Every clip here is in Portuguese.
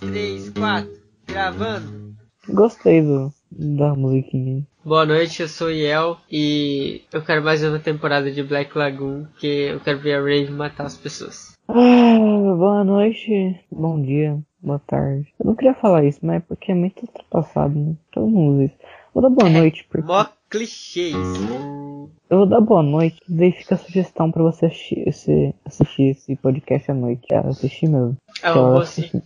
dois, três, quatro. Gravando. Gostei do, da musiquinha. Boa noite, eu sou o Yel e eu quero mais uma temporada de Black Lagoon, que eu quero ver a Rave matar as pessoas. Ah, boa noite, bom dia, boa tarde. Eu não queria falar isso, mas é porque é muito ultrapassado, né? Todo mundo usa isso. Vou dar boa noite, porque... Mó clichê isso. Eu vou dar boa noite, daí fica a sugestão pra você assistir esse, assistir esse podcast à noite. É, assistir mesmo. É uma, boa, su-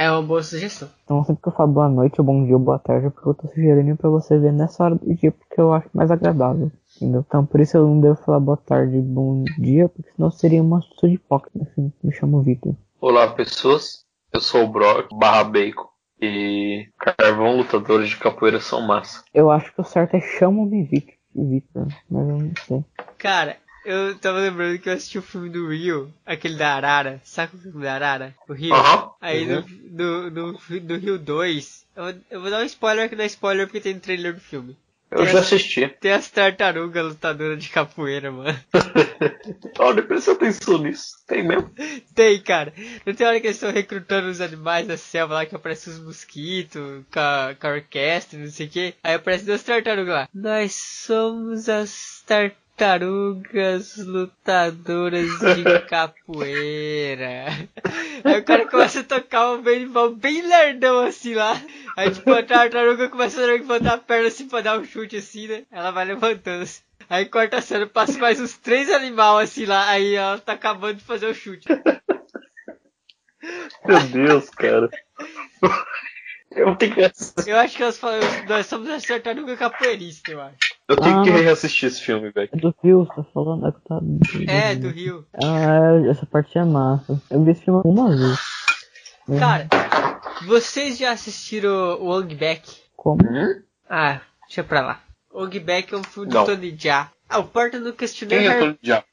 é uma boa sugestão. Então sempre que eu falo boa noite, ou bom dia, ou boa tarde, é porque eu tô sugerindo pra você ver nessa hora do dia, porque eu acho mais agradável. Entendeu? Então por isso eu não devo falar boa tarde, bom dia, porque senão seria uma atitude hipócrita, assim. Me chamo Vitor. Olá pessoas, eu sou o Brock barra Bacon e carvão lutadores de capoeira são massa. Eu acho que o certo é chamo-me Vitor, Vitor, mas eu não sei. Cara, eu tava lembrando que eu assisti o filme do Rio, aquele da Arara. Sabe o filme da Arara? O Rio. Aham. Aí no, Uhum. no, no, no Rio 2, eu, vou- eu vou dar um spoiler que não é spoiler porque tem no trailer do filme. Eu já assisti. Tem as tartarugas lutadoras de capoeira, mano. Olha, presta atenção nisso. Tem mesmo. Tem, cara. Não tem hora que eles estão recrutando os animais da selva lá que aparece os mosquitos, com a, com a orquestra, não sei o que. Aí aparece duas tartarugas lá. Nós somos as tartarugas lutadoras de capoeira. Aí o cara começa a tocar um berimbau bem lerdão assim lá. Aí tipo a tartaruga começa a levantar a perna assim pra dar um chute assim, né? Ela vai levantando assim. Aí corta a cena, passa mais uns três animais assim lá, aí ela tá acabando de fazer o chute. Meu Deus, cara. Eu Eu acho que falam, nós somos as tartaruga capoeirista, eu acho. Eu tenho que Ah. reassistir esse filme, velho. É do Rio, você tá falando? É, que tá... É, do Rio. Ah, essa parte é massa. Eu vi esse filme uma vez. Cara, vocês já assistiram o Ong Back? Como? Hum? Ah, deixa pra lá. Ong Back é um filme do. Tony Jaa. Ah, o Porta assistiu nem Quem é. Tony Jaa?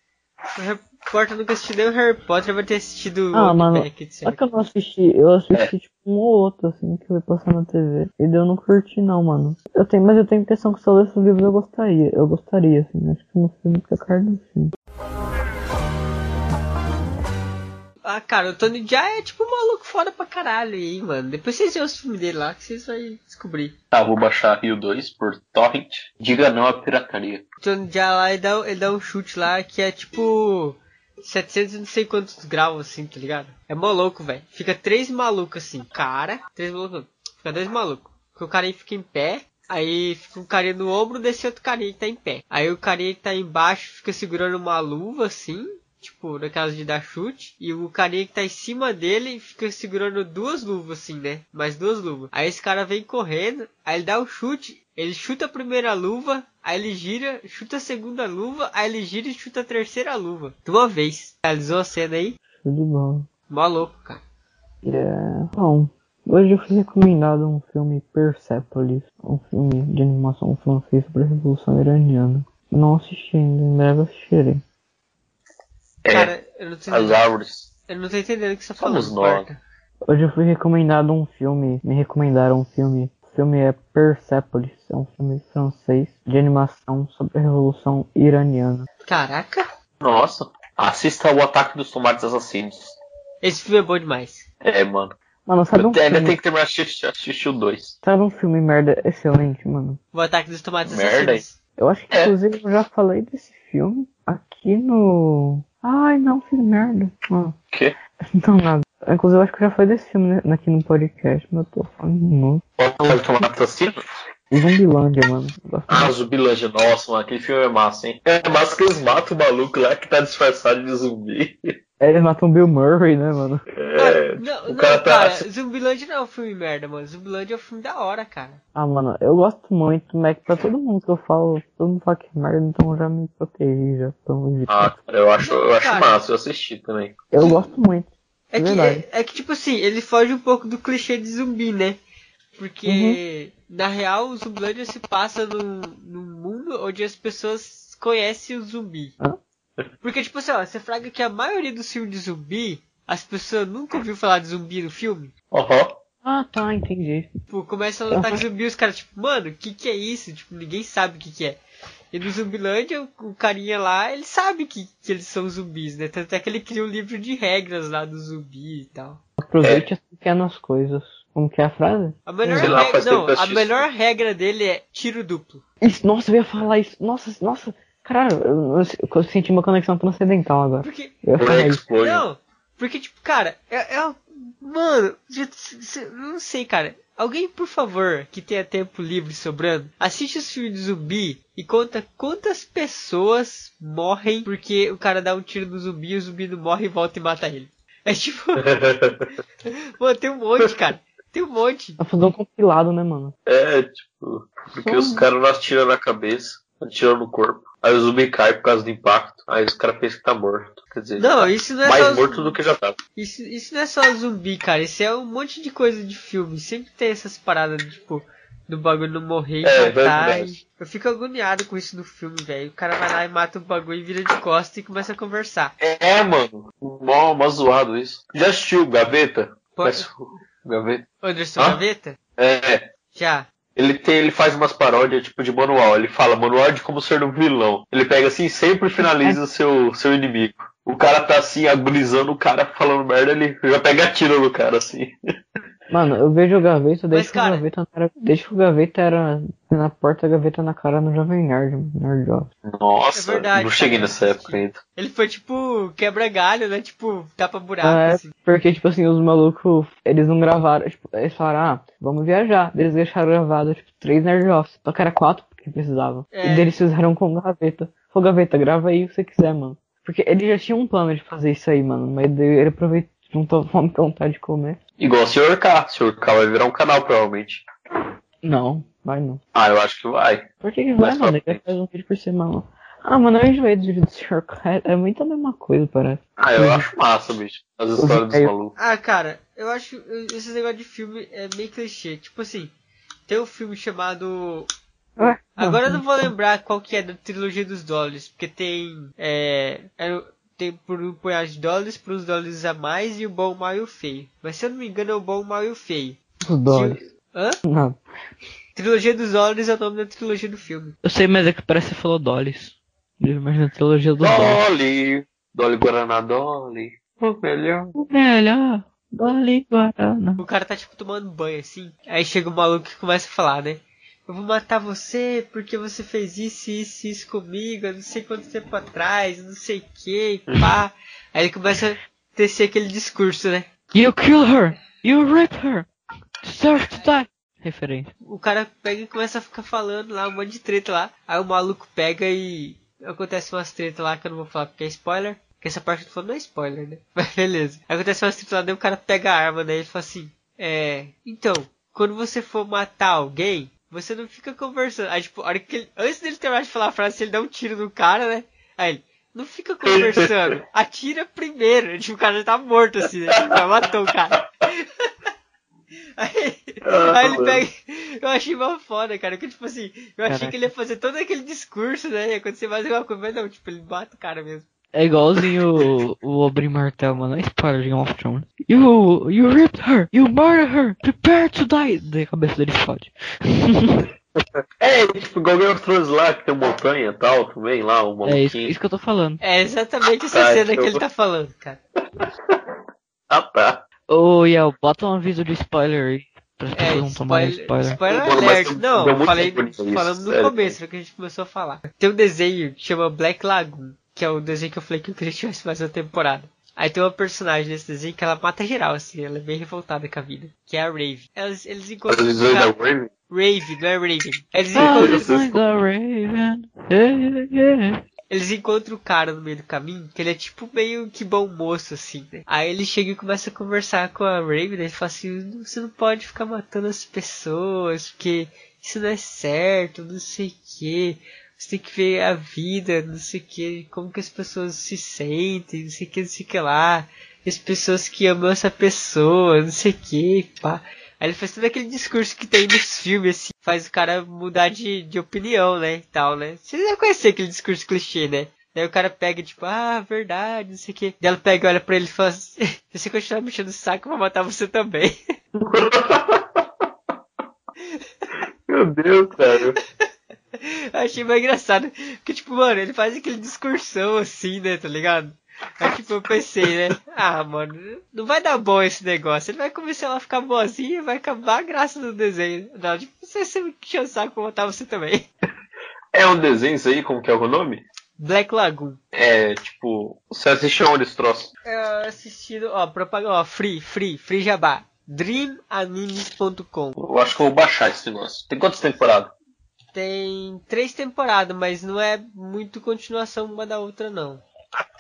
O Harry- Porta nunca assistiu nem o Harry Potter, vai ter assistido o Ah, mano, Só que eu não assisti, eu assisti tipo um ou outro, assim, que foi passar na TV. E daí eu não curti não, mano. Eu tenho, mas eu tenho a impressão que se eu lesse o livro eu gostaria. Eu gostaria, assim, acho que no filme fica a cara do filme. Ah, cara, o Tony Jaa é tipo um maluco foda pra caralho aí, mano. Depois vocês veem os filmes dele lá que vocês vão descobrir. Tá, vou baixar Rio 2 por Torrent. Diga não à pirataria. O Tony Jaa lá, ele dá, ele dá um chute lá que é tipo 700 e não sei quantos graus assim, tá ligado? É mó louco, velho. Fica três malucos assim, cara, três malucos, fica dois malucos. Porque o carinha fica em pé, aí fica um carinha no ombro desse outro carinha que tá em pé. Aí o carinha que tá embaixo fica segurando uma luva assim, tipo, daquelas de dar chute, e o carinha que tá em cima dele fica segurando duas luvas assim, né? Mais duas luvas. Aí esse cara vem correndo, aí ele dá o chute, ele chuta a primeira luva, aí ele gira, chuta a segunda luva, aí ele gira e chuta a terceira luva. De uma vez. Realizou a cena aí? Show de bola. Maluco, cara. É... Bom, hoje eu fui recomendado um filme Persepolis, um filme de animação francês sobre a Revolução Iraniana. Não assisti ainda, em breve assistirei. É, Cara, eu não tô as entendendo. árvores. Eu não tô entendendo o que você tá falando. Somos nós. Porta. Hoje eu fui recomendado um filme, me recomendaram um filme. O filme é Persepolis, é um filme francês de animação sobre a Revolução Iraniana. Caraca. Nossa. Assista o Ataque dos Tomates Assassinos. Esse filme é bom demais. É, mano. Mano, sabe um te- ainda filme, tem que terminar de assistir, assistir o 2. sabe um filme merda excelente, mano? O ataque dos tomates Merda, assassinos. Eu acho que É. inclusive eu já falei desse filme aqui no. Ai, não, fiz merda. Ah, quê? não, nada. Inclusive eu acho que já falei desse filme né, aqui no podcast, mas eu tô falando de novo. O Ataque dos Tomates Assassinos? Zumbilândia, mano. Ah, Zumbilândia, nossa, mano, aquele filme é massa, hein? É massa que eles matam o maluco lá que tá disfarçado de zumbi. É, eles matam Bill Murray, né, mano? É, Ah, não, não, cara cara, tá. Zumbilândia não é um filme merda, mano. Zumbilândia é um filme da hora, cara. Ah, mano, eu gosto muito, mas pra todo mundo que eu falo, todo mundo fala que é merda, então eu já me protegi, já tô Ah, cara, eu acho, eu acho Cara. massa, eu assisti também. Eu gosto muito. É que, é, é que, tipo assim, ele foge um pouco do clichê de zumbi, né? Porque, na real, o Zumbilândia se passa num, num mundo onde as pessoas conhecem o zumbi. Hã? Porque, tipo assim, ó, você fraga que a maioria dos filmes de zumbi, as pessoas nunca ouviram falar de zumbi no filme. Aham. Ah, tá, entendi. Tipo, começa a lutar com zumbi os caras, tipo, mano, o que que é isso? Tipo, ninguém sabe o que que é. E no Zumbilândia, o, carinha lá, ele sabe que, que eles são zumbis, né? Tanto é que ele cria um livro de regras lá do zumbi e tal. Aproveite as pequenas coisas. Como que é a frase? A melhor, lá, regra, não, a melhor regra dele é tiro duplo. Isso, nossa, eu ia falar isso. Nossa, nossa. Caralho, eu, eu, eu senti uma conexão transcendental agora. Porque. Eu. Explosion. Não, porque, tipo, cara, é. é mano, eu não sei, cara. Alguém, por favor, que tenha tempo livre sobrando, assiste os filmes de zumbi e conta quantas pessoas morrem porque o cara dá um tiro no zumbi e o zumbi não morre e volta e mata ele. É tipo, mano, tem um monte, cara. Tem um monte. Vai fazer um compilado, né, mano? É, tipo, porque os caras não atiram na cabeça, atiram no corpo. Aí o zumbi cai por causa do impacto. Aí os caras pensam que tá morto. Quer dizer, Não, isso não é mais só. morto do que já tá. Isso, isso não é só zumbi, cara. Isso é um monte de coisa de filme. Sempre tem essas paradas, tipo, do bagulho não morrer É, matar. e- Eu fico agoniado com isso no filme, velho. O cara vai lá e mata o bagulho e vira de costas e começa a conversar. É, mano. Mó, mó zoado isso. Já assistiu Gaveta? Pode- o Gaveta? Anderson Hã? Gaveta? É. Já. Ele tem, ele faz umas paródias tipo de manual. Ele fala manual de como ser um vilão. Ele pega assim sempre finaliza seu seu inimigo. O cara tá assim agonizando o cara falando merda, ele já pega tiro no cara assim. Mano, eu vejo o gaveta, desde que cara- o gaveta não era. Desde que o gaveta era na porta, a gaveta na cara no Jovem Nerd, Nerd Office. Nossa, É verdade, não cheguei cara. nessa época ainda. Ele foi tipo quebra-galho, né? Tipo, tapa buraco, é, assim. porque, tipo assim, os malucos, eles não gravaram, tipo, eles falaram, ah, vamos viajar. Eles deixaram gravado, tipo, três Nerd Office. Só que era quatro que precisavam. É. E daí eles fizeram com o gaveta. Falou, gaveta, grava aí o que você quiser, mano. Porque ele já tinha um plano de fazer isso aí, mano. Mas daí ele aproveitou, juntou fome com vontade de comer. Igual o Sr. K. O Sr. K vai virar um canal, provavelmente. Não, vai não. Ah, eu acho que vai. Por que que vai, Mais mano? Ele faz um vídeo por semana. Ah, mano, eu enjoei do vídeo do Sr. K. É muito a mesma coisa, parece. Ah, eu acho massa, bicho. As histórias dos malucos. Ah, cara, eu acho esse negócio de filme é meio clichê. Tipo assim, tem um filme chamado. Ué? Agora eu não vou lembrar qual que é da trilogia dos dólares, porque tem. É. é- tem por um punhado de dólares, por uns dólares a mais e o bom, o mau e o feio. Mas se eu não me engano é o bom, o mau e o feio. Os dólares. Hã? Não. Trilogia dos dólares é o nome da trilogia do filme. Eu sei, mas é que parece que você falou Dollies. Imagina a trilogia dos Dollies. Dolly. Dolly Guaraná Dolly. O melhor. O melhor. Dolly Guarana. O cara tá tipo tomando banho assim. Aí chega o maluco e começa a falar, né? Eu vou matar você porque você fez isso, isso, isso comigo, não sei quanto tempo atrás, não sei o que, pá. Aí ele começa a tecer aquele discurso, né? You kill her. You rape her. Deserve to die. Referência. O cara pega e começa a ficar falando lá, um monte de treta lá. Aí o maluco pega e. Acontece umas treta lá que eu não vou falar porque é spoiler. Porque essa parte que tô falando não é spoiler, né? Mas beleza. Aí acontece umas treta lá, daí o cara pega a arma, né? E fala assim: É. Então, quando você for matar alguém, você não fica conversando. Aí, tipo, a hora que ele, antes dele terminar de falar a frase, ele dá um tiro no cara, né? Aí ele. Não fica conversando, atira primeiro. Tipo, o cara já tá morto assim, né? Já matou o cara. Aí, Ah, aí ele pega. Eu achei uma foda, cara. Que tipo assim, eu achei Caraca. que ele ia fazer todo aquele discurso, né? Ia acontecer mais alguma coisa, mas não, tipo, ele mata o cara mesmo. É igualzinho o, o Oberyn Martel, mano. É spoiler de Game of Thrones. You, you ripped her. You murdered her. Prepare to die. Daí a cabeça dele fode. É, tipo, igual Game of Thrones lá, que tem montanha e tal, também lá, um É isso, isso que eu tô falando. É exatamente essa Tá, cena então- que ele tá falando, cara. Ah, tá. Ô, Yel, bota um aviso de spoiler aí. Para as É, não spoiler, spoiler. spoiler alert. Não, muito falei, falando no sério. começo, que a gente começou a falar. Tem um desenho que chama Black Lagoon, que é o desenho que eu falei que eu queria que tivesse mais uma temporada. Aí tem uma personagem nesse desenho que ela mata geral, assim, ela é bem revoltada com a vida. Que é a Rave. Elas, eles encontram. visões da cara- Raven. Rave, não é Raven. Eles Ah, encontram. Yeah, yeah. Eles encontram o cara no meio do caminho, que ele é tipo meio que bom moço, assim, né? Aí ele chega e começa a conversar com a Raven, né? Ele fala assim, você não pode ficar matando as pessoas, porque isso não é certo, não sei o que. Você tem que ver a vida, não sei o que, como que as pessoas se sentem, não sei o que, não sei o que lá. As pessoas que amam essa pessoa, não sei o que, pá. Aí ele faz todo aquele discurso que tem nos filmes, assim, faz o cara mudar de, de opinião, né, e tal, né. Vocês devem conhecer aquele discurso clichê, né. Daí o cara pega, tipo, ah, verdade, não sei o que. Daí ela pega, olha pra ele e fala assim, se você continuar mexendo o saco, eu vou matar você também. Meu Deus, cara. Achei mais engraçado. Porque, tipo, mano, ele faz aquele discursão assim, né, tá ligado? Aí tipo, eu pensei, né? Ah, mano, não vai dar bom esse negócio. Ele vai começar a ficar boazinho e vai acabar a graça do desenho. Não, tipo, você sempre que o saco botar você também. É um desenho isso aí, como que é o nome? Black Lagoon. É, tipo, você assistiu onde esse troço? Eu assistindo, ó, propaganda, ó, free, free, free jabá. dreamanimes.com. Eu acho que eu vou baixar esse negócio. Tem quantas temporadas? Tem três temporadas, mas não é muito continuação uma da outra, não.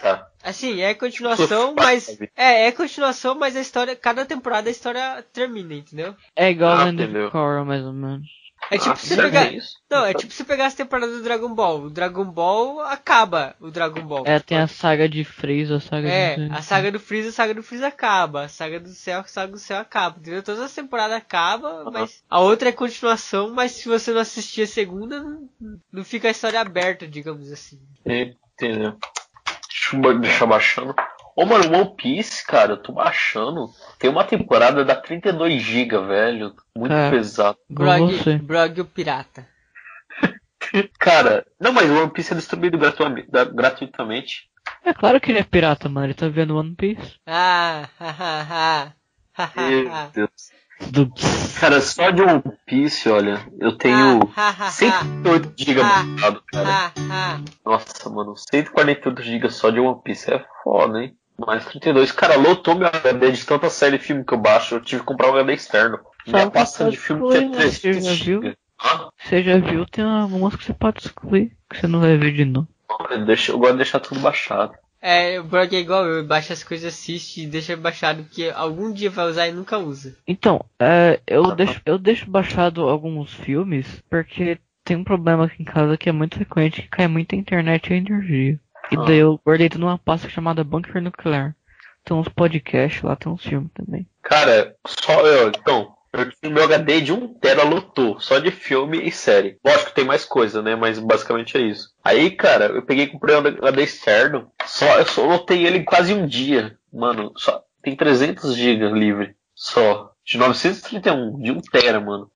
Tá. Assim, é continuação, mas. É, é continuação, mas a história. Cada temporada a história termina, entendeu? É igual Ah, Land entendeu. of Korra, mais ou menos. É tipo Ah, se sério pegar. isso? Não, é tipo se pegar as temporadas do Dragon Ball. O Dragon Ball acaba o Dragon Ball. É, tem a saga de Freeza, a saga É, de... a saga do Freeza, a saga do Freeza acaba. A saga do céu, a saga do céu acaba. Entendeu? Todas as temporadas acabam, mas a outra é continuação, mas se você não assistir a segunda, não, não fica a história aberta, digamos assim. Entendeu? Deixa eu deixar baixando. Ô, mano, One Piece, cara, eu tô baixando. Tem uma temporada da 32 GB, velho. Muito É. pesado. Brog, Brog o Pirata. Cara, não, mas o One Piece é distribuído gratuitamente. É claro que ele é pirata, mano. Ele tá vendo One Piece. Ah, hahaha. Meu. Deus. Do... Cara, só de One Piece, olha, eu tenho Ah, 108 GB Ah. baixado, cara. ah, ah. Nossa, mano, 148 GB só de One Piece é foda, hein? Mais 32. Cara, lotou meu HD de tanta série e filme que eu baixo. Eu tive que comprar um HD externo. Minha Só pasta de filme tinha excluir, você 300 já viu? Ah, Você já viu, tem algumas que você pode excluir, que você não vai ver de novo. eu, deixo, eu gosto de deixar tudo baixado. É, o Brog é igual eu, baixa as coisas, assiste e deixa baixado, que algum dia vai usar e nunca usa. Então, é, eu, deixo, eu deixo baixado alguns filmes, porque tem um problema aqui em casa que é muito frequente, que cai muita internet e energia. E Ah. daí eu guardei tudo numa pasta chamada Bunker Nuclear. Tem uns podcasts lá, tem uns filmes também. Cara, só eu, então, eu tive meu HD de 1 tera lotou, só de filme e série. Lógico que tem mais coisa, né? Mas basicamente é isso. Aí, cara, eu peguei e comprei um HD externo, só, eu só lotei ele em quase um dia. Mano, só tem 300 GB livre, só. De 931, de 1 tera, mano.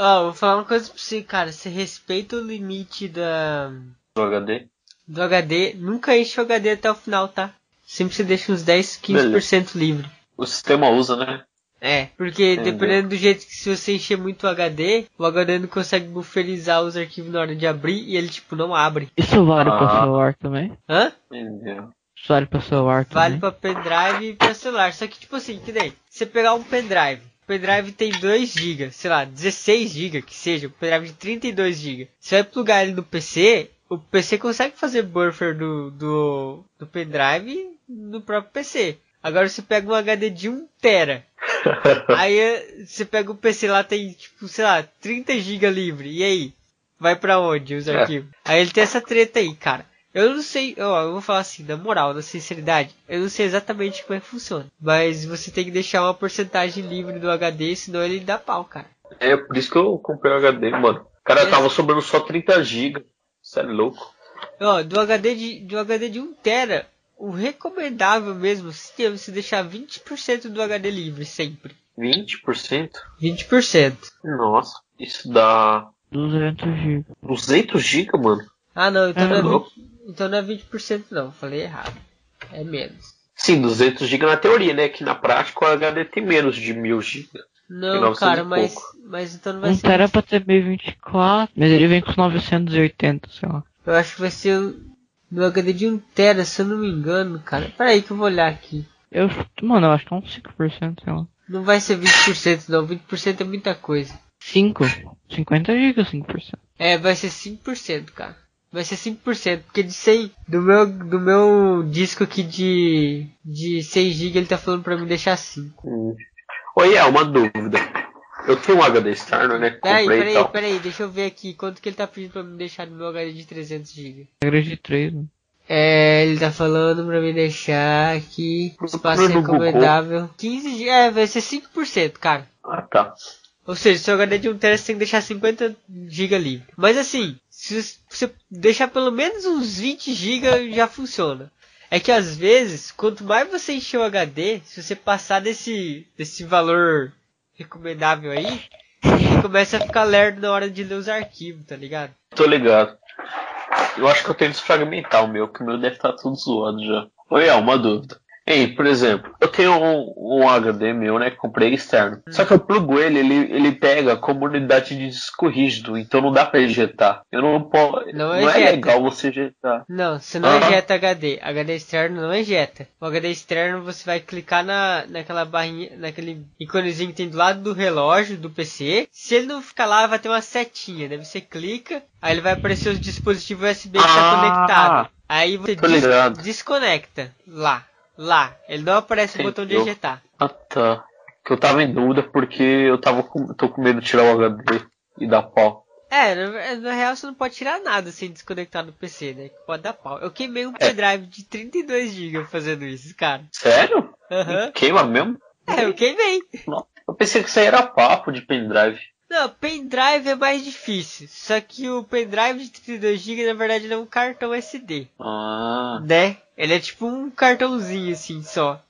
Ó, vou falar uma coisa pra você, cara. Você respeita o limite da, Do HD. do HD. Nunca enche o HD até o final, tá? Sempre você deixa uns 10, 15% livre. O sistema usa, né? É, porque Entendeu. dependendo do jeito que se você encher muito o HD, o HD não consegue bufferizar os arquivos na hora de abrir e ele tipo não abre. Isso vale pra Ah. celular também? Hã? Entendeu? Isso vale pra celular Vale também? pra pendrive e pra celular. Só que tipo assim, que nem você pegar um pendrive. O pendrive tem 2 GB, sei lá, 16 GB que seja, um pendrive de 32 GB. Você vai plugar ele no PC, o PC consegue fazer buffer do, do, do pendrive no próprio PC. Agora você pega um HD de 1 tera. Aí eh, você pega o PC lá, tem tipo, sei lá, 30 GB livre. E aí? Vai pra onde os É. arquivos? Aí ele tem essa treta aí, cara. Eu não sei, ó, eu vou falar assim, na moral, na sinceridade, eu não sei exatamente como é que funciona. Mas você tem que deixar uma porcentagem livre do HD, senão ele dá pau, cara. É, por isso que eu comprei o HD, mano. Cara, É. tava sobrando só 30 GB. Você é louco? Ó, do HD de, do HD de 1 tera, o recomendável mesmo seria você deixar 20% do HD livre, sempre. 20%? 20%. Nossa, isso dá 200 GB. 200 GB, mano. Ah não, então É não é louco. 20%, então não é 20% não, falei errado. É menos. Sim, 200 GB na teoria, né? Que na prática o HD tem menos de 1000 GB. Não, 900 cara, mas, mas então não vai Um ser. tera pra ter 1024, mas ele vem com os 980, sei lá. Eu acho que vai ser um- no HD de 1 tera, se eu não me engano, cara. Pera aí que eu vou olhar aqui. Eu, mano, eu acho que é uns 5%, sei lá. Não vai ser 20% não, 20% é muita coisa. 5? 50 GB, 5%. É, vai ser 5%, cara. Vai ser 5%, porque de 100, do meu, do meu disco aqui de, de 100 GB ele tá falando pra mim deixar 5. Hum. Oi, é uma dúvida. Eu tenho um HD externo, né? Peraí, peraí, tal. peraí, deixa eu ver aqui quanto que ele tá pedindo pra me deixar no meu HD de 300 GB. Regra de 3, né? É, ele tá falando pra me deixar aqui, espaço recomendável, 15 GB, é, vai ser 5%, cara. Ah, tá. Ou seja, seu HD de 1 TB você tem que deixar 50 GB livre. Mas assim, se você deixar pelo menos uns 20 GB já funciona. É que às vezes, quanto mais você encher o HD, se você passar desse, desse valor recomendável aí, começa a ficar lerdo na hora de ler os arquivos, tá ligado? Tô ligado. Eu acho que eu tenho que desfragmentar o meu, que o meu deve estar tudo zoado já. É uma dúvida. Ei, por exemplo, eu tenho um, um HD meu, né, que comprei externo. Só que eu plugo ele, ele, ele pega como unidade de disco rígido, então não dá pra ejetar. Eu não posso. Não Não, é legal você ejetar. Não, você não Ah. ejeta HD. HD externo não ejeta. O HD externo você vai clicar na, naquela barrinha, naquele íconezinho que tem do lado do relógio do PC. Se ele não ficar lá, vai ter uma setinha. Daí você clica, aí ele vai aparecer os dispositivos USB que tá Ah. conectado. Aí você des- ligado. desconecta. Lá. Lá. Ele não aparece o botão de Entendeu. ejetar. Ah, tá. Que eu tava em dúvida porque eu tava com, tô com medo de tirar o HD e dar pau. É, na, na real você não pode tirar nada sem desconectar do PC, né? Que pode dar pau. Eu queimei um É. pendrive de 32GB fazendo isso, cara. Sério? Aham. Queima mesmo? É, eu queimei. Eu pensei que isso aí era papo de pendrive. Não, pendrive é mais difícil. Só que o pendrive de 32GB na verdade ele é um cartão SD, Ah. né? Ele é tipo um cartãozinho assim só.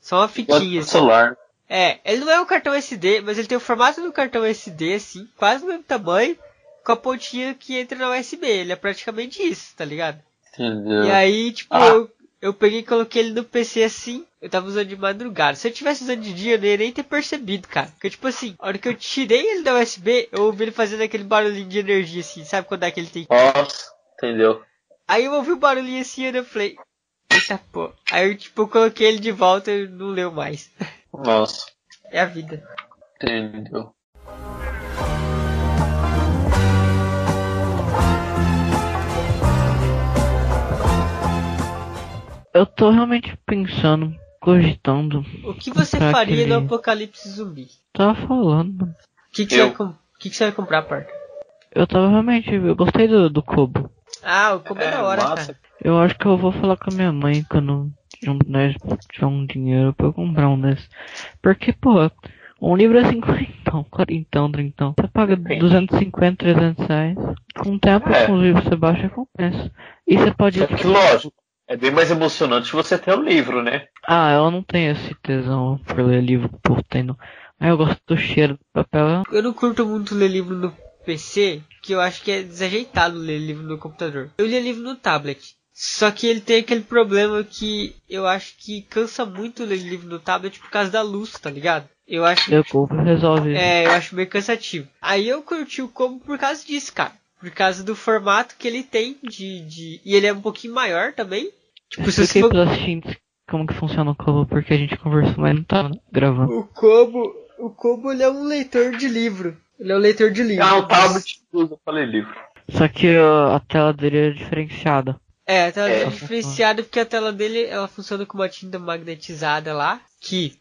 Só uma fitinha assim. celular. É, ele não é um cartão SD, mas ele tem o formato do cartão SD assim, quase do mesmo tamanho, com a pontinha que entra na USB. Ele é praticamente isso, tá ligado? Entendeu? E aí, tipo, Ah. eu, eu peguei e coloquei ele no PC assim. Eu tava usando de madrugada. Se eu tivesse usando de dia, eu não ia nem ter percebido, cara. Porque, tipo assim, a hora que eu tirei ele da USB, eu ouvi ele fazendo aquele barulhinho de energia assim. Sabe quando é que ele tem. Nossa, entendeu? Aí eu ouvi o barulhinho assim e eu falei. Eita pô. Aí eu, tipo, eu coloquei ele de volta e não leu mais. Nossa, É a vida. entendeu? Eu tô realmente pensando, cogitando. O que você faria no aquele- apocalipse zumbi? Tava falando. O que, que, Eu. você, vai com... o que, que você vai comprar, parça? Eu tava realmente. Eu gostei do, do Kobo. Ah, o como é, É, da hora, massa. cara. Eu acho que eu vou falar com a minha mãe quando um, nós tiver um dinheiro pra eu comprar um desses. Porque, pô, um livro é 50, 40, 30. Você paga Depende. 250, 300 reais. Com o tempo, É. com os livros você baixa e compensa. E você pode. Só que, lógico, é bem mais emocionante você ter o livro, né? Ah, eu não tenho esse tesão por ler livro por tendo. Aí eu gosto do cheiro do papel. Eu não curto muito ler livro no PC, que eu acho que é desajeitado ler livro no computador. Eu li livro no tablet. Só que ele tem aquele problema que eu acho que cansa muito ler livro no tablet por causa da luz, tá ligado? Eu acho Eu compro resolve. é, eu acho meio cansativo. Aí eu curti o Kobo por causa disso, cara. Por causa do formato que ele tem de, de... E ele é um pouquinho maior também. Tipo, se você for... como que funciona o Kobo, porque a gente conversou, mas não tava gravando. O Kobo... O Kobo, ele é um leitor de livro. Ele é um leitor de livro. Ah, o tablet eu falei livro. Só que ó, a tela dele é diferenciada. É, a tela É. dele é diferenciada porque a tela dele ela funciona com uma tinta magnetizada lá, que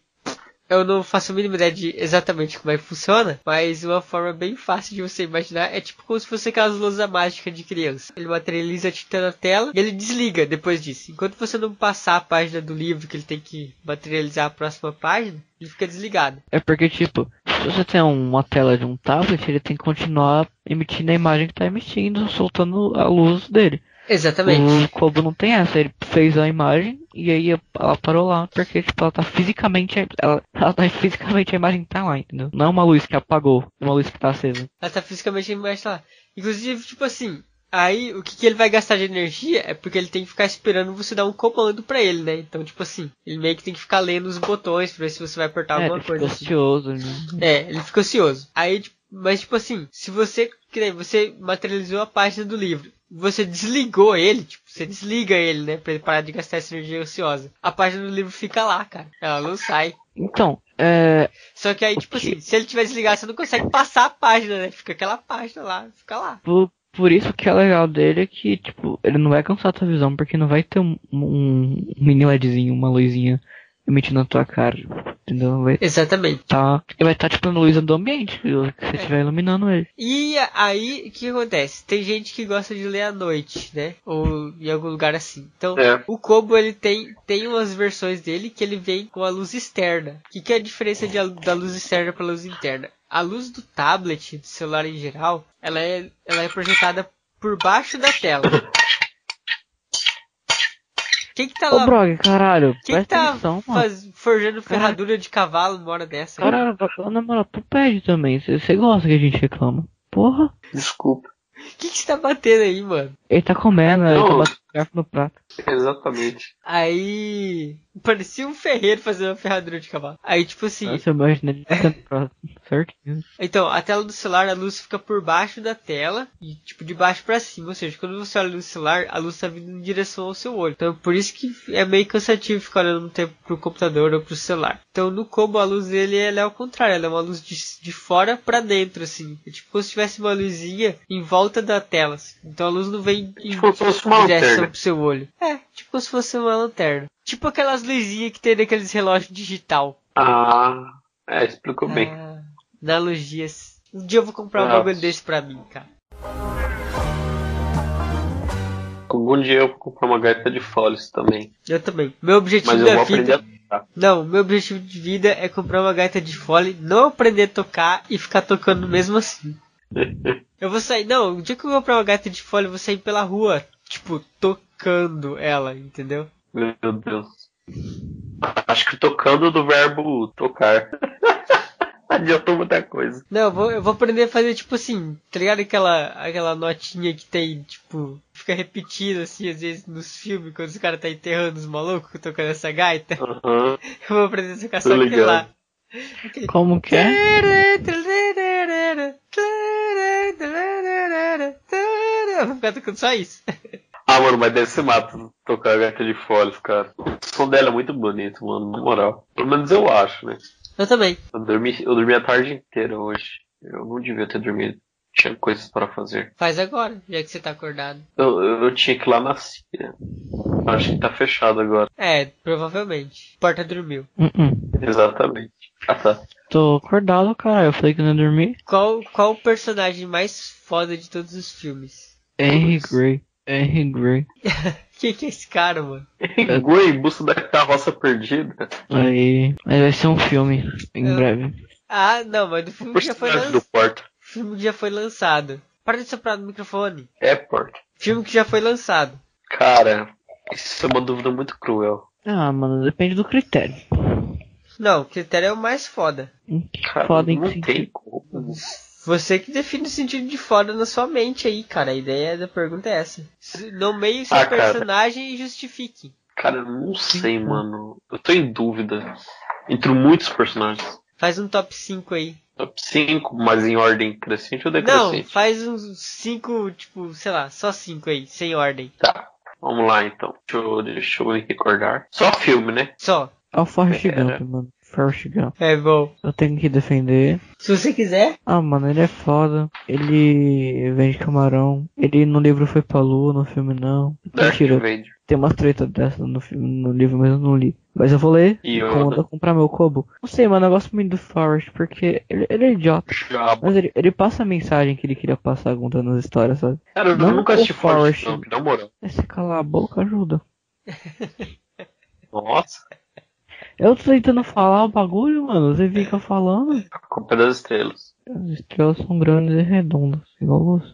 eu não faço a mínima ideia de exatamente como é que funciona, mas uma forma bem fácil de você imaginar é tipo como se fosse aquelas luzes mágicas de criança. Ele materializa a tinta na tela e ele desliga depois disso. Enquanto você não passar a página do livro que ele tem que materializar a próxima página, ele fica desligado. É porque, tipo, se você tem uma tela de um tablet, ele tem que continuar emitindo a imagem que tá emitindo, soltando a luz dele. Exatamente. O Kobo não tem essa, ele fez a imagem e aí ela parou lá, porque tipo, ela tá fisicamente. Ela, ela tá fisicamente a imagem tá lá, entendeu? Não é uma luz que apagou, é uma luz que tá acesa. Ela tá fisicamente embaixo lá. Inclusive, tipo assim, aí o que, que ele vai gastar de energia é porque ele tem que ficar esperando você dar um comando pra ele, né? Então, tipo assim, ele meio que tem que ficar lendo os botões pra ver se você vai apertar é, alguma ele coisa ficou assim. ansioso, né? É, ele fica ansioso. Aí, tipo, mas tipo assim, se você, que você materializou a página do livro, você desligou ele, tipo, você desliga ele, né, pra ele parar de gastar essa energia ociosa. A página do livro fica lá, cara. Ela não sai. Então, é. Só que aí, tipo que- assim, se ele tiver desligado, você não consegue passar a página, né? Fica aquela página lá, fica lá. Por, por isso que é legal dele é que, tipo, ele não vai cansar a tua visão, porque não vai ter um, um mini LEDzinho, uma luzinha emitindo na tua cara, entendeu? Vai Exatamente. tá, ele vai estar, tipo, na luz do ambiente, que você estiver iluminando ele. E aí, o que acontece? Tem gente que gosta de ler à noite, né? Ou em algum lugar assim. Então, É. o Kobo, ele tem, tem umas versões dele que ele vem com a luz externa. O que, que é a diferença de, da luz externa para a luz interna? A luz do tablet, do celular em geral, ela é, ela é projetada por baixo da tela. Quem que tá Ô, lá? Brog, caralho, Quem que presta tá atenção, mano. faz- forjando ferradura de cavalo numa hora dessa? Caralho, na moral, tu pede também, você gosta que a gente reclama. Porra, Desculpa. que, que você tá batendo aí, mano? Ele tá comendo, ele tá Não. batendo garfo no prato. Exatamente. Aí. Parecia um ferreiro fazendo uma ferradura de cavalo. Aí, tipo assim. Nossa, eu prato. Certinho. Então, a tela do celular, a luz fica por baixo da tela e, tipo, de baixo pra cima. Ou seja, quando você olha no celular, a luz tá vindo em direção ao seu olho. Então, por isso que é meio cansativo ficar olhando um tempo pro computador ou pro celular. Então, no Kobo, a luz dele ela é ao contrário. Ela é uma luz de, de fora pra dentro, assim. É tipo como se tivesse uma luzinha em volta da tela. assim. Então, a luz não vem em Tipo, direção lanterna. pro seu olho. É, tipo como se fosse uma lanterna. Tipo aquelas luzinhas que tem naqueles relógios digital. Ah, é, explicou bem. Ah, analogias. Um dia eu vou comprar um bagulho desse pra mim, cara. Algum dia eu vou comprar uma gaita de folhas também. Eu também. Meu objetivo Mas eu da vou aprender vida. a. Não, meu objetivo de vida é comprar uma gaita de fole, não aprender a tocar e ficar tocando mesmo assim. Eu vou sair. Não, o dia que eu comprar uma gaita de fole, eu vou sair pela rua, tipo, tocando ela, entendeu? Meu Deus. Acho que tocando do verbo tocar. Adiantou muita coisa. Não, eu vou, eu vou aprender a fazer tipo assim, tá ligado aquela, aquela notinha que tem, tipo, fica repetindo assim, às vezes nos filmes, quando os caras tá enterrando os malucos tocando essa gaita. Aham. Eu vou aprender a tocar só ligado. lá. Como que é? Eu vou ficar tocando só isso. Ah, mano, mas deve ser mato tocar a gaita de folhas, cara. O som dela é muito bonito, mano, na moral. Pelo menos eu acho, né? Eu também. Eu dormi, eu dormi a tarde inteira hoje. Eu não devia ter dormido. Tinha coisas para fazer. Faz agora, já que você tá acordado. Eu, eu, tinha que ir lá na Síria. Acho que tá fechado agora. É, provavelmente. Porta dormiu. Uh -uh. Exatamente. Ah, tá. Tô acordado, cara. Eu falei que não ia dormir. Qual, qual o personagem mais foda de todos os filmes? Henry Gray. Henry Gray. Quem que é esse cara, mano? Em busca da carroça perdida. Aí. Aí vai ser um filme em Eu- breve. Ah, não, mas do filme que já foi do lançado. Porta. Filme que já foi lançado. Para de soprar no microfone. É Porta. Filme que já foi lançado. Cara, isso é uma dúvida muito cruel. Ah, mano, depende do critério. Não, o critério é o mais foda. Cara, Foda em não que tem como. Você que define o sentido de foda na sua mente aí, cara. A ideia da pergunta é essa. Nomeie o seu Ah, cara. personagem e justifique. Cara, eu não sei, mano. Eu tô em dúvida. Entre muitos personagens. Faz um top 5 aí. Top 5, mas em ordem crescente ou Não, decrescente? faz uns 5, tipo, sei lá, só 5 aí, sem ordem. Tá. Vamos lá então. Deixa eu, deixa eu me recordar. Só filme, né? Só. É o Forrest É. Gump, mano. Forrest Gump. É bom. Eu tenho que defender. Se você quiser. Ah, mano, ele é foda. Ele vende camarão. Ele no livro foi pra lua, no filme não. Darth Mentira, tem uma treta dessa no filme, no livro, mas eu não li. Mas eu vou ler E quando eu comprar meu Kobo. Não sei, mano, eu gosto muito do Forrest, porque ele, ele é idiota. Jabba. Mas ele, ele passa a mensagem que ele queria passar contando as histórias, sabe? Cara, eu Não nunca assisti Forrest Forrest. Gump, na moral. É se calar a boca ajuda. Nossa, Eu tô tentando falar o bagulho, mano. Você fica falando. a culpa é das estrelas. As estrelas são grandes e redondas, igual você.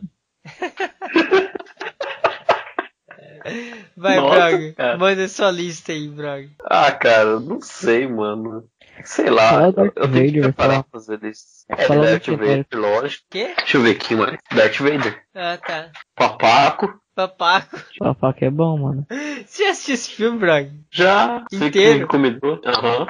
Vai, Nossa, Brog. cara. Manda sua lista aí, Brog. Ah, cara, eu não sei, mano. Sei lá, Fala eu, Darth eu tenho que Vader, preparar pra fazer isso. É, Fala Darth Darth Vader, lógico. Quê? Deixa eu ver aqui, mano. Darth Vader. Ah, tá. Papaco. Papaco. Que é bom, mano. Você já assistiu esse filme, Brog? Já. Você que Inteiro? me recomendou. Aham.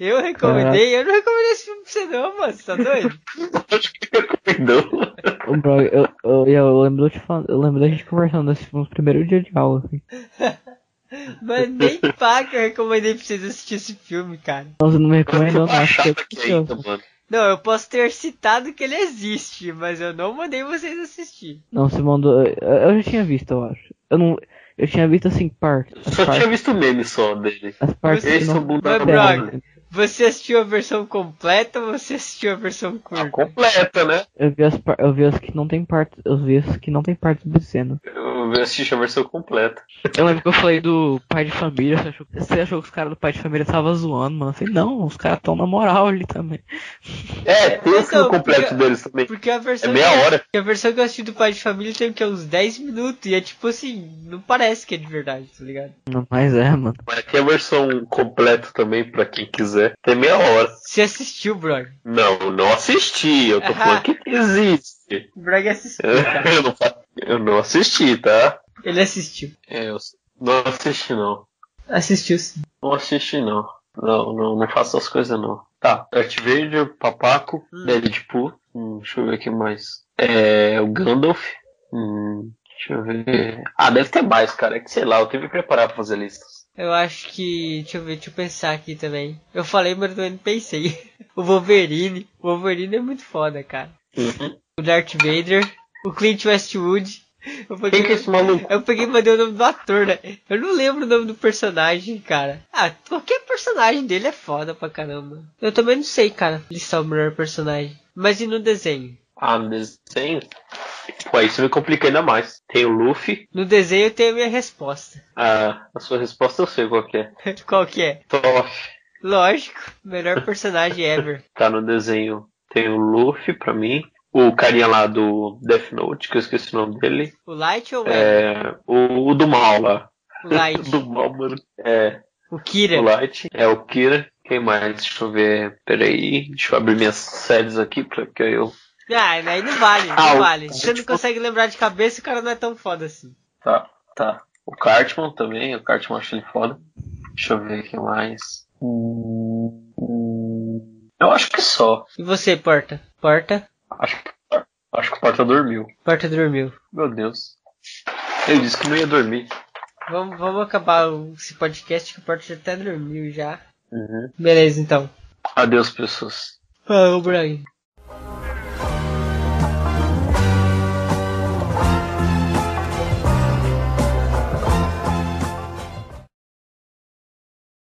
Eu recomendei, eu não recomendei esse filme pra você não, mano. Você tá doido? Acho que me recomendou. Ô, bro, eu, eu, eu lembro de falando, eu lembro da gente conversando desse filme no primeiro dia de aula, assim. Mas nem pá que eu recomendei pra vocês assistirem esse filme, cara. Não, você não me recomendou, não. Acho que aqui ainda, mano. Não, eu posso ter citado que ele existe, mas eu não mandei vocês assistir. Não, você mandou. Eu, já tinha visto, eu acho. Eu não. Eu tinha visto assim partes. As Só partes, tinha visto meme só dele. as partes Esse que é o não. bunda né? Você assistiu a versão completa ou você assistiu a versão A curta? completa, né? Eu vi as par... eu vi as que não tem partes. Eu vi as que não tem partes obscenas. Eu ver, assistir a versão completa. Eu lembro que eu falei do pai de família, você achou, você achou que os caras do pai de família estavam zoando, mano. Eu falei, não, os caras estão na moral ali também. É, tem o Então, completo porque- deles também. Porque a É versão. meia que- hora. A versão que eu assisti do Pai de Família tem o que? Uns 10 minutos. E é tipo assim, não parece que é de verdade, tá ligado? Não, Mas é, mano. Mas tem a versão completa também, pra quem quiser. Tem meia hora. Você assistiu, brother? Não, não assisti. Eu tô Ah. falando que existe. O Brag assistiu. Eu não, fa- eu não assisti, tá? Ele assistiu. É, eu não assisti não. Assistiu sim. Não assisti não. Não, não, não faço essas coisas não. Tá, Darth Vader, Papaco, Hum. Deadpool. Hum, deixa eu ver aqui mais. É, o Gandalf. Hum, deixa eu ver. Ah, deve ter mais, cara. É que sei lá, eu tenho que preparar pra fazer listas. Eu acho que. Deixa eu ver, deixa eu pensar aqui também. Eu falei, mas eu também não pensei. O Wolverine. O Wolverine é muito foda, cara. Uhum. O Darth Vader. O Clint Westwood. Eu peguei, Quem que é esse maluco? eu peguei e mandei o nome do ator, né? Eu não lembro o nome do personagem, cara. Ah, qualquer personagem dele é foda pra caramba. Eu também não sei, cara, listar o melhor personagem. Mas e no desenho? Ah, no desenho? Pô, isso me complica ainda mais. Tem o Luffy. No desenho tenho a minha resposta. Ah, a sua resposta eu sei qual que é. Qual que é? Toff. Lógico, melhor personagem ever. Tá no desenho. Tem o Luffy pra mim. O carinha lá do Death Note, que eu esqueci o nome dele. O Light ou? É. O, o do mal lá. O Light. do mal, mano. É. O Kira. O Light. É o Kira. Quem mais? Deixa eu ver. Peraí. Deixa eu abrir minhas séries aqui pra que eu. Ah, aí não vale, não Ah, vale. Você não consegue lembrar de cabeça, o cara não é tão foda assim. Tá, tá. O Cartman também. O Cartman acho ele foda. Deixa eu ver o que mais. Hum, hum, Eu acho que só. E você, Porta? Porta? Acho que, acho que o Porta dormiu. Porta dormiu. Meu Deus. Ele disse que não ia dormir. Vamos, vamos acabar esse podcast que o Porta já até dormiu já. Uhum. Beleza, então. Adeus, pessoas. Falou, Brian.